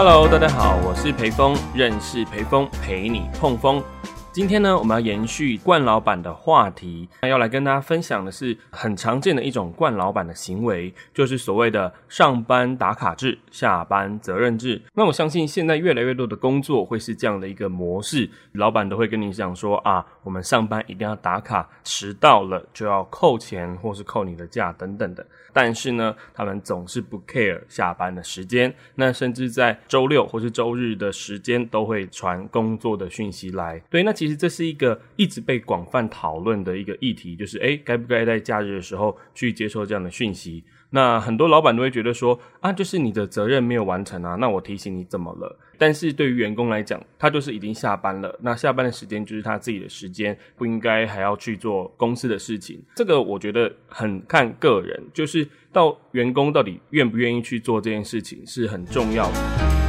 Hello，大家好，我是裴峰，认识裴峰，陪你碰风。今天呢，我们要延续冠老板的话题，那要来跟大家分享的是很常见的一种冠老板的行为，就是所谓的上班打卡制、下班责任制。那我相信现在越来越多的工作会是这样的一个模式，老板都会跟你讲说啊，我们上班一定要打卡，迟到了就要扣钱或是扣你的假等等的。但是呢，他们总是不 care 下班的时间，那甚至在周六或是周日的时间都会传工作的讯息来。对，那其其实这是一个一直被广泛讨论的一个议题，就是诶，该不该在假日的时候去接受这样的讯息？那很多老板都会觉得说啊，就是你的责任没有完成啊，那我提醒你怎么了？但是对于员工来讲，他就是已经下班了，那下班的时间就是他自己的时间，不应该还要去做公司的事情。这个我觉得很看个人，就是到员工到底愿不愿意去做这件事情是很重要的。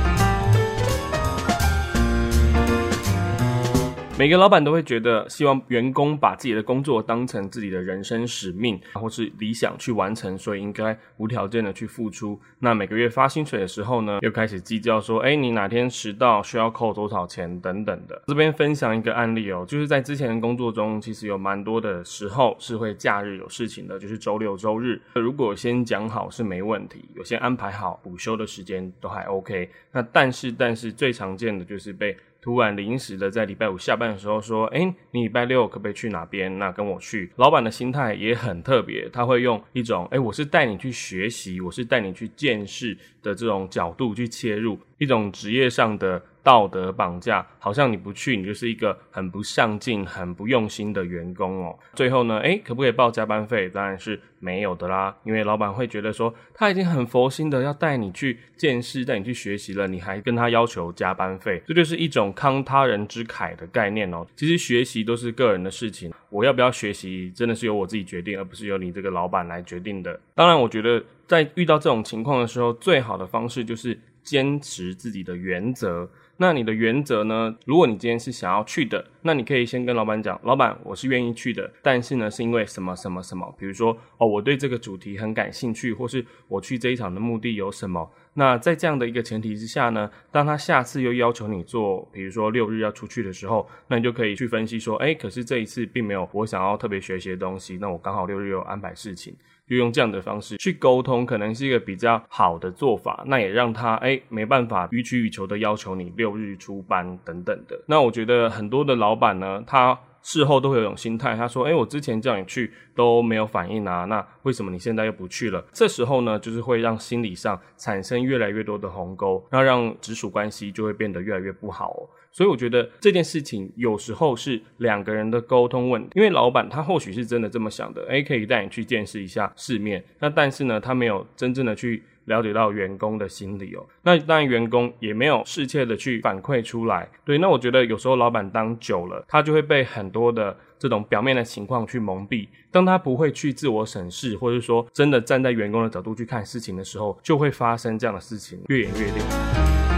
每个老板都会觉得，希望员工把自己的工作当成自己的人生使命，或是理想去完成，所以应该无条件的去付出。那每个月发薪水的时候呢，又开始计较说，哎，你哪天迟到需要扣多少钱等等的。这边分享一个案例哦，就是在之前的工作中，其实有蛮多的时候是会假日有事情的，就是周六周日。如果先讲好是没问题，有先安排好补休的时间都还 OK。那但是但是最常见的就是被。突然临时的在礼拜五下班的时候说：“哎，你礼拜六可不可以去哪边？那跟我去。”老板的心态也很特别，他会用一种“哎，我是带你去学习，我是带你去见识”的这种角度去切入，一种职业上的。道德绑架，好像你不去，你就是一个很不上进、很不用心的员工哦。最后呢，诶，可不可以报加班费？当然是没有的啦，因为老板会觉得说，他已经很佛心的要带你去见识、带你去学习了，你还跟他要求加班费，这就是一种慷他人之慨的概念哦。其实学习都是个人的事情，我要不要学习，真的是由我自己决定，而不是由你这个老板来决定的。当然，我觉得在遇到这种情况的时候，最好的方式就是坚持自己的原则。那你的原则呢？如果你今天是想要去的，那你可以先跟老板讲，老板，我是愿意去的，但是呢，是因为什么什么什么？比如说，哦，我对这个主题很感兴趣，或是我去这一场的目的有什么？那在这样的一个前提之下呢，当他下次又要求你做，比如说六日要出去的时候，那你就可以去分析说，哎，可是这一次并没有我想要特别学习的东西，那我刚好六日有安排事情。就用这样的方式去沟通，可能是一个比较好的做法。那也让他哎没办法予取予求的要求你六日出班等等的。那我觉得很多的老板呢，他事后都会有一种心态，他说：“哎，我之前叫你去都没有反应啊，那为什么你现在又不去了？”这时候呢，就是会让心理上产生越来越多的鸿沟，那让直属关系就会变得越来越不好。所以我觉得这件事情有时候是两个人的沟通问题，因为老板他或许是真的这么想的，诶，可以带你去见识一下世面，那但是呢，他没有真正的去了解到员工的心理哦，那当然员工也没有适切的去反馈出来，对，那我觉得有时候老板当久了，他就会被很多的这种表面的情况去蒙蔽，当他不会去自我审视，或者说真的站在员工的角度去看事情的时候，就会发生这样的事情，越演越烈。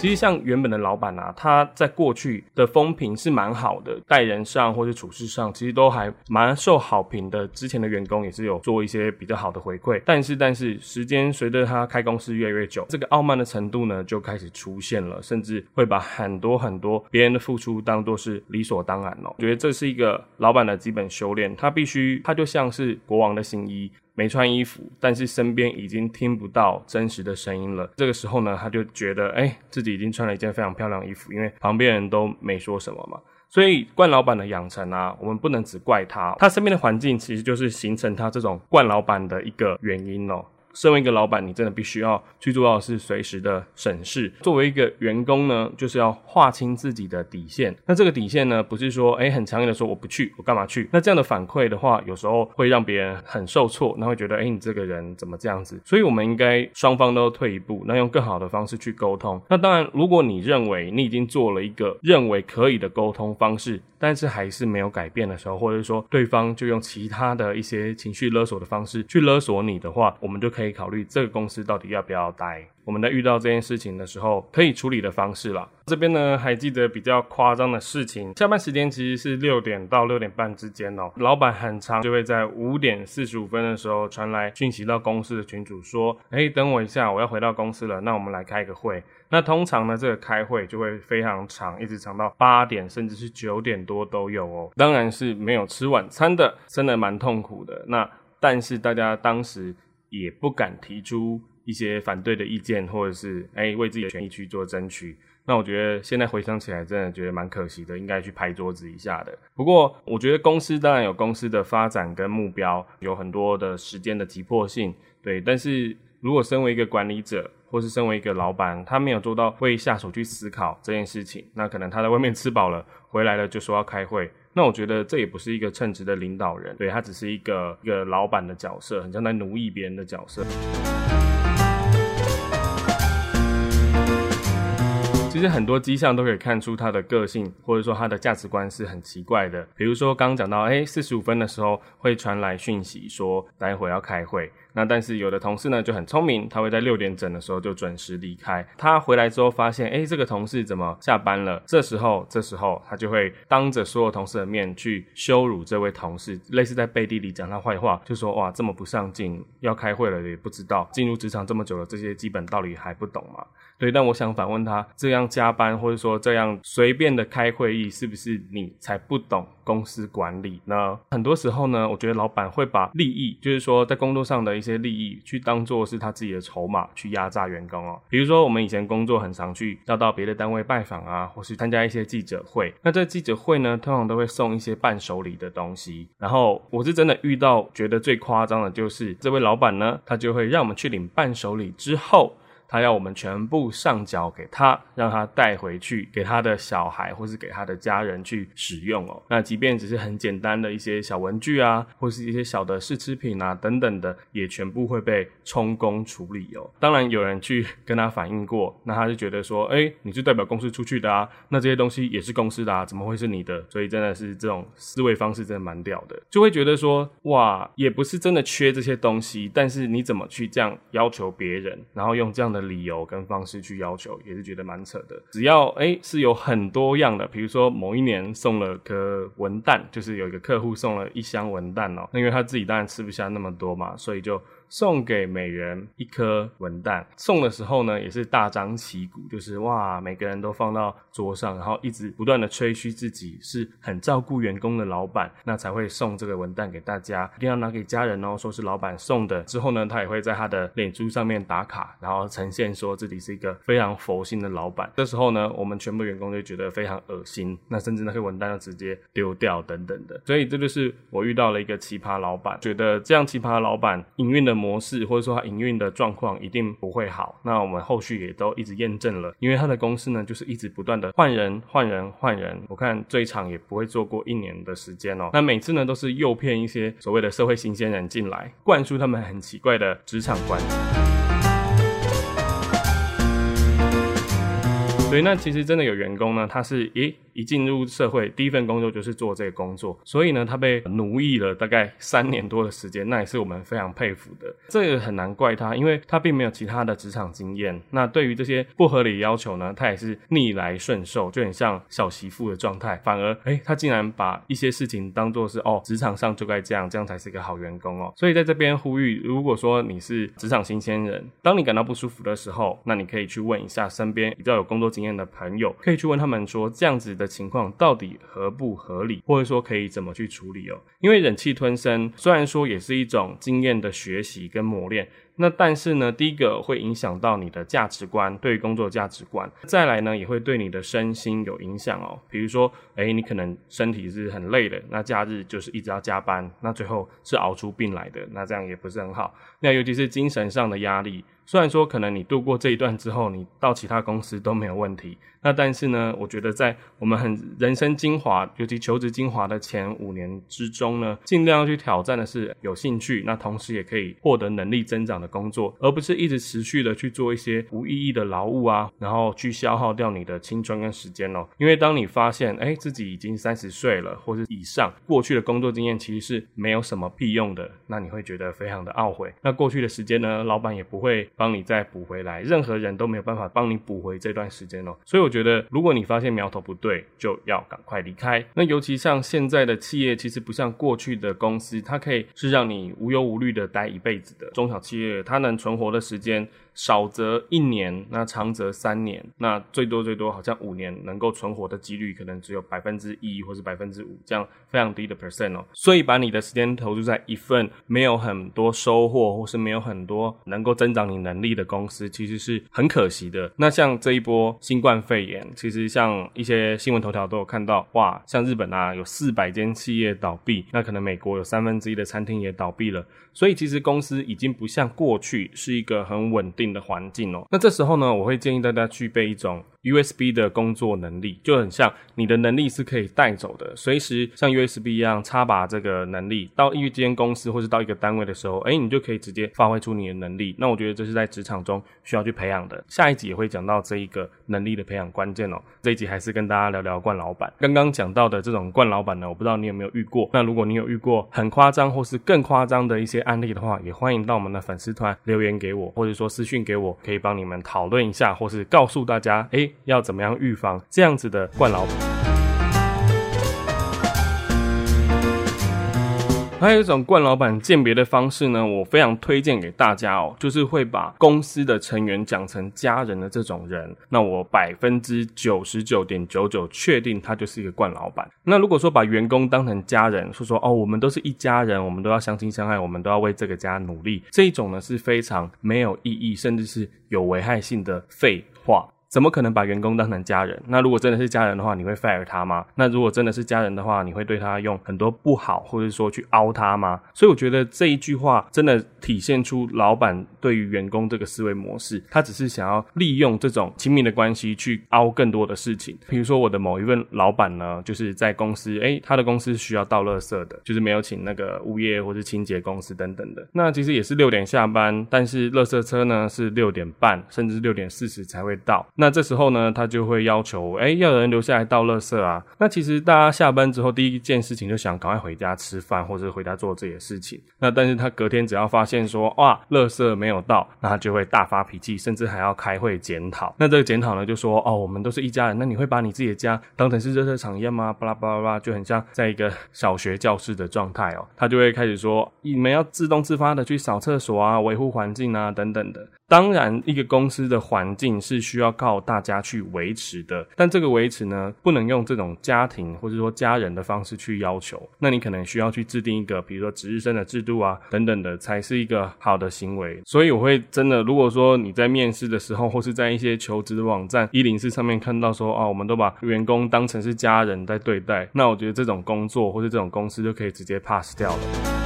其实像原本的老板啊，他在过去的风评是蛮好的，待人上或者处事上，其实都还蛮受好评的。之前的员工也是有做一些比较好的回馈。但是，但是时间随着他开公司越来越久，这个傲慢的程度呢就开始出现了，甚至会把很多很多别人的付出当做是理所当然了。我觉得这是一个老板的基本修炼，他必须，他就像是国王的新衣。没穿衣服，但是身边已经听不到真实的声音了。这个时候呢，他就觉得，哎，自己已经穿了一件非常漂亮的衣服，因为旁边人都没说什么嘛。所以，冠老板的养成啊，我们不能只怪他，他身边的环境其实就是形成他这种冠老板的一个原因哦。身为一个老板，你真的必须要去做到的是随时的审视。作为一个员工呢，就是要划清自己的底线。那这个底线呢，不是说哎很强硬的说我不去，我干嘛去？那这样的反馈的话，有时候会让别人很受挫，那会觉得哎你这个人怎么这样子？所以我们应该双方都退一步，那用更好的方式去沟通。那当然，如果你认为你已经做了一个认为可以的沟通方式，但是还是没有改变的时候，或者说对方就用其他的一些情绪勒索的方式去勒索你的话，我们就可。可以考虑这个公司到底要不要待。我们在遇到这件事情的时候，可以处理的方式啦。这边呢，还记得比较夸张的事情，下班时间其实是六点到六点半之间哦。老板很长就会在五点四十五分的时候传来讯息到公司的群主说：“哎，等我一下，我要回到公司了，那我们来开个会。”那通常呢，这个开会就会非常长，一直长到八点，甚至是九点多都有哦。当然是没有吃晚餐的，真的蛮痛苦的。那但是大家当时也不敢提出。一些反对的意见，或者是哎为自己的权益去做争取，那我觉得现在回想起来，真的觉得蛮可惜的，应该去拍桌子一下的。不过我觉得公司当然有公司的发展跟目标，有很多的时间的急迫性，对。但是如果身为一个管理者，或是身为一个老板，他没有做到为下属去思考这件事情，那可能他在外面吃饱了，回来了就说要开会。那我觉得这也不是一个称职的领导人，对他只是一个一个老板的角色，很像在奴役别人的角色。其实很多迹象都可以看出他的个性，或者说他的价值观是很奇怪的。比如说刚刚讲到，哎，四十五分的时候会传来讯息说待会要开会。那但是有的同事呢就很聪明，他会在六点整的时候就准时离开。他回来之后发现，哎，这个同事怎么下班了？这时候，这时候他就会当着所有同事的面去羞辱这位同事，类似在背地里讲他坏话，就说哇，这么不上进，要开会了也不知道，进入职场这么久了，这些基本道理还不懂吗？对，但我想反问他，这样加班或者说这样随便的开会议，是不是你才不懂公司管理呢？很多时候呢，我觉得老板会把利益，就是说在工作上的一些利益，去当做是他自己的筹码，去压榨员工哦。比如说我们以前工作很常去要到别的单位拜访啊，或是参加一些记者会，那在记者会呢，通常都会送一些伴手礼的东西。然后我是真的遇到觉得最夸张的，就是这位老板呢，他就会让我们去领伴手礼之后。他要我们全部上缴给他，让他带回去给他的小孩或是给他的家人去使用哦。那即便只是很简单的一些小文具啊，或是一些小的试吃品啊等等的，也全部会被充公处理哦。当然有人去跟他反映过，那他就觉得说，哎，你是代表公司出去的啊，那这些东西也是公司的啊，怎么会是你的？所以真的是这种思维方式真的蛮屌的，就会觉得说，哇，也不是真的缺这些东西，但是你怎么去这样要求别人，然后用这样的。理由跟方式去要求，也是觉得蛮扯的。只要哎是有很多样的，比如说某一年送了颗文旦，就是有一个客户送了一箱文旦哦，那因为他自己当然吃不下那么多嘛，所以就。送给每人一颗文旦，送的时候呢，也是大张旗鼓，就是哇，每个人都放到桌上，然后一直不断的吹嘘自己是很照顾员工的老板，那才会送这个文旦给大家，一定要拿给家人哦，说是老板送的。之后呢，他也会在他的脸书上面打卡，然后呈现说自己是一个非常佛心的老板。这时候呢，我们全部员工就觉得非常恶心，那甚至那些文旦就直接丢掉等等的。所以这就是我遇到了一个奇葩老板，觉得这样奇葩的老板营运的。模式或者说它营运的状况一定不会好，那我们后续也都一直验证了，因为它的公司呢就是一直不断的换人换人换人，我看最长也不会做过一年的时间哦。那每次呢都是诱骗一些所谓的社会新鲜人进来，灌输他们很奇怪的职场观。所以那其实真的有员工呢，他是诶。一进入社会，第一份工作就是做这个工作，所以呢，他被奴役了大概三年多的时间，那也是我们非常佩服的。这个很难怪他，因为他并没有其他的职场经验。那对于这些不合理要求呢，他也是逆来顺受，就很像小媳妇的状态。反而，哎，他竟然把一些事情当做是哦，职场上就该这样，这样才是一个好员工哦。所以在这边呼吁，如果说你是职场新鲜人，当你感到不舒服的时候，那你可以去问一下身边比较有工作经经验的朋友，可以去问他们说这样子。的情况到底合不合理，或者说可以怎么去处理哦？因为忍气吞声虽然说也是一种经验的学习跟磨练。那但是呢，第一个会影响到你的价值观，对于工作价值观。再来呢，也会对你的身心有影响哦。比如说，哎，你可能身体是很累的，那假日就是一直要加班，那最后是熬出病来的，那这样也不是很好。那尤其是精神上的压力，虽然说可能你度过这一段之后，你到其他公司都没有问题，那但是呢，我觉得在我们很人生精华，尤其求职精华的前五年之中呢，尽量去挑战的是有兴趣，那同时也可以获得能力增长的。工作，而不是一直持续的去做一些无意义的劳务啊，然后去消耗掉你的青春跟时间哦。因为当你发现，哎，自己已经三十岁了，或者以上，过去的工作经验其实是没有什么屁用的，那你会觉得非常的懊悔。那过去的时间呢，老板也不会帮你再补回来，任何人都没有办法帮你补回这段时间哦。所以我觉得，如果你发现苗头不对，就要赶快离开。那尤其像现在的企业，其实不像过去的公司，它可以是让你无忧无虑的待一辈子的。中小企业，它能存活的时间。少则一年，那长则三年，那最多最多好像五年能够存活的几率可能只有百分之一或是百分之五，这样非常低的 percent 哦。所以把你的时间投入在一份没有很多收获或是没有很多能够增长你能力的公司，其实是很可惜的。那像这一波新冠肺炎，其实像一些新闻头条都有看到，哇，像日本啊有四百间企业倒闭，那可能美国有三分之一的餐厅也倒闭了。所以其实公司已经不像过去是一个很稳定定的环境哦。那这时候呢，我会建议大家具备一种。USB 的工作能力就很像你的能力是可以带走的，随时像 USB 一样插拔这个能力到一间公司或是到一个单位的时候，哎，你就可以直接发挥出你的能力。那我觉得这是在职场中需要去培养的。下一集也会讲到这一个能力的培养关键哦。这一集还是跟大家聊聊冠老板。刚刚讲到的这种冠老板呢，我不知道你有没有遇过。那如果你有遇过很夸张或是更夸张的一些案例的话，也欢迎到我们的粉丝团留言给我，或者说私讯给我，可以帮你们讨论一下，或是告诉大家，哎。要怎么样预防这样子的惯老板？还有一种惯老板鉴别的方式呢，我非常推荐给大家哦，就是会把公司的成员讲成家人的这种人。那我百分之九十九点九九确定他就是一个惯老板。那如果说把员工当成家人，说说哦，我们都是一家人，我们都要相亲相爱，我们都要为这个家努力，这一种呢是非常没有意义，甚至是有危害性的废话。怎么可能把员工当成家人？那如果真的是家人的话，你会 fire 他吗？那如果真的是家人的话，你会对他用很多不好，或者说去凹他吗？所以我觉得这一句话真的体现出老板对于员工这个思维模式，他只是想要利用这种亲密的关系去凹更多的事情。比如说我的某一位老板呢，就是在公司，诶，他的公司需要倒垃圾的，就是没有请那个物业或是清洁公司等等的。那其实也是六点下班，但是垃圾车呢是六点半甚至六点四十才会到。那这时候呢，他就会要求，哎，要有人留下来倒垃圾啊。那其实大家下班之后，第一件事情就想赶快回家吃饭，或者回家做这些事情。那但是他隔天只要发现说，哇，垃圾没有到，那他就会大发脾气，甚至还要开会检讨。那这个检讨呢，就说，哦，我们都是一家人，那你会把你自己的家当成是热色场一样吗？巴拉巴拉巴拉，就很像在一个小学教室的状态哦。他就会开始说，你们要自动自发的去扫厕所啊，维护环境啊，等等的。当然，一个公司的环境是需要靠大家去维持的，但这个维持呢，不能用这种家庭或者说家人的方式去要求。那你可能需要去制定一个，比如说值日生的制度啊，等等的，才是一个好的行为。所以我会真的，如果说你在面试的时候，或是在一些求职网站一零四上面看到说，啊，我们都把员工当成是家人在对待，那我觉得这种工作或是这种公司就可以直接 pass 掉了。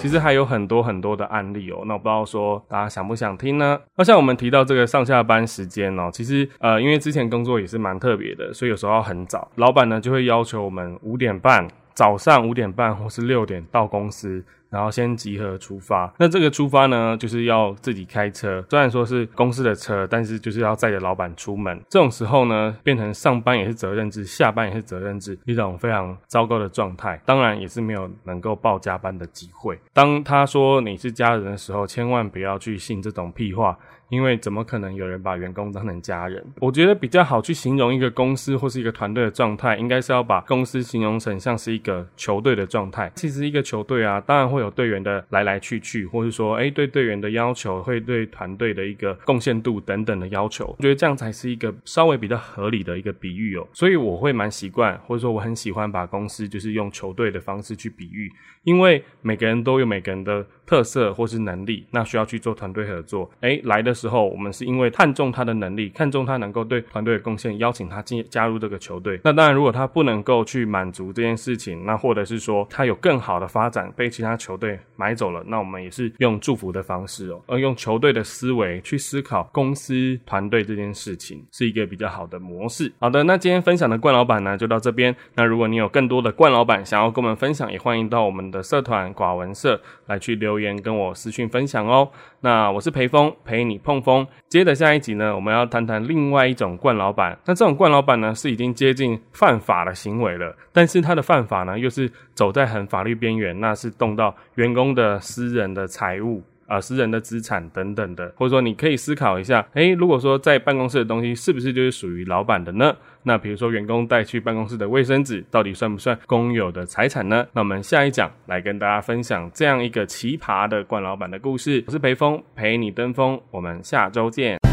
其实还有很多很多的案例哦，那我不知道说大家想不想听呢？那像我们提到这个上下班时间哦，其实呃，因为之前工作也是蛮特别的，所以有时候要很早，老板呢就会要求我们五点半。早上五点半或是六点到公司，然后先集合出发。那这个出发呢，就是要自己开车，虽然说是公司的车，但是就是要载着老板出门。这种时候呢，变成上班也是责任制，下班也是责任制，一种非常糟糕的状态。当然也是没有能够报加班的机会。当他说你是家人的时候，千万不要去信这种屁话。因为怎么可能有人把员工当成家人？我觉得比较好去形容一个公司或是一个团队的状态，应该是要把公司形容成像是一个球队的状态。其实一个球队啊，当然会有队员的来来去去，或是说，哎，对队员的要求，会对团队的一个贡献度等等的要求。我觉得这样才是一个稍微比较合理的一个比喻哦。所以我会蛮习惯，或者说我很喜欢把公司就是用球队的方式去比喻，因为每个人都有每个人的特色或是能力，那需要去做团队合作。哎，来的。时候，我们是因为看重他的能力，看重他能够对团队的贡献，邀请他进加入这个球队。那当然，如果他不能够去满足这件事情，那或者是说他有更好的发展，被其他球球队买走了，那我们也是用祝福的方式哦，而用球队的思维去思考公司团队这件事情，是一个比较好的模式。好的，那今天分享的冠老板呢，就到这边。那如果你有更多的冠老板想要跟我们分享，也欢迎到我们的社团寡文社来去留言跟我私讯分享哦。那我是裴峰，陪你碰风。接着下一集呢，我们要谈谈另外一种冠老板。那这种冠老板呢，是已经接近犯法的行为了，但是他的犯法呢，又是走在很法律边缘，那是动到员工的私人的财务。啊，私人的资产等等的，或者说你可以思考一下，诶，如果说在办公室的东西是不是就是属于老板的呢？那比如说员工带去办公室的卫生纸，到底算不算公有的财产呢？那我们下一讲来跟大家分享这样一个奇葩的冠老板的故事。我是裴峰，陪你登峰，我们下周见。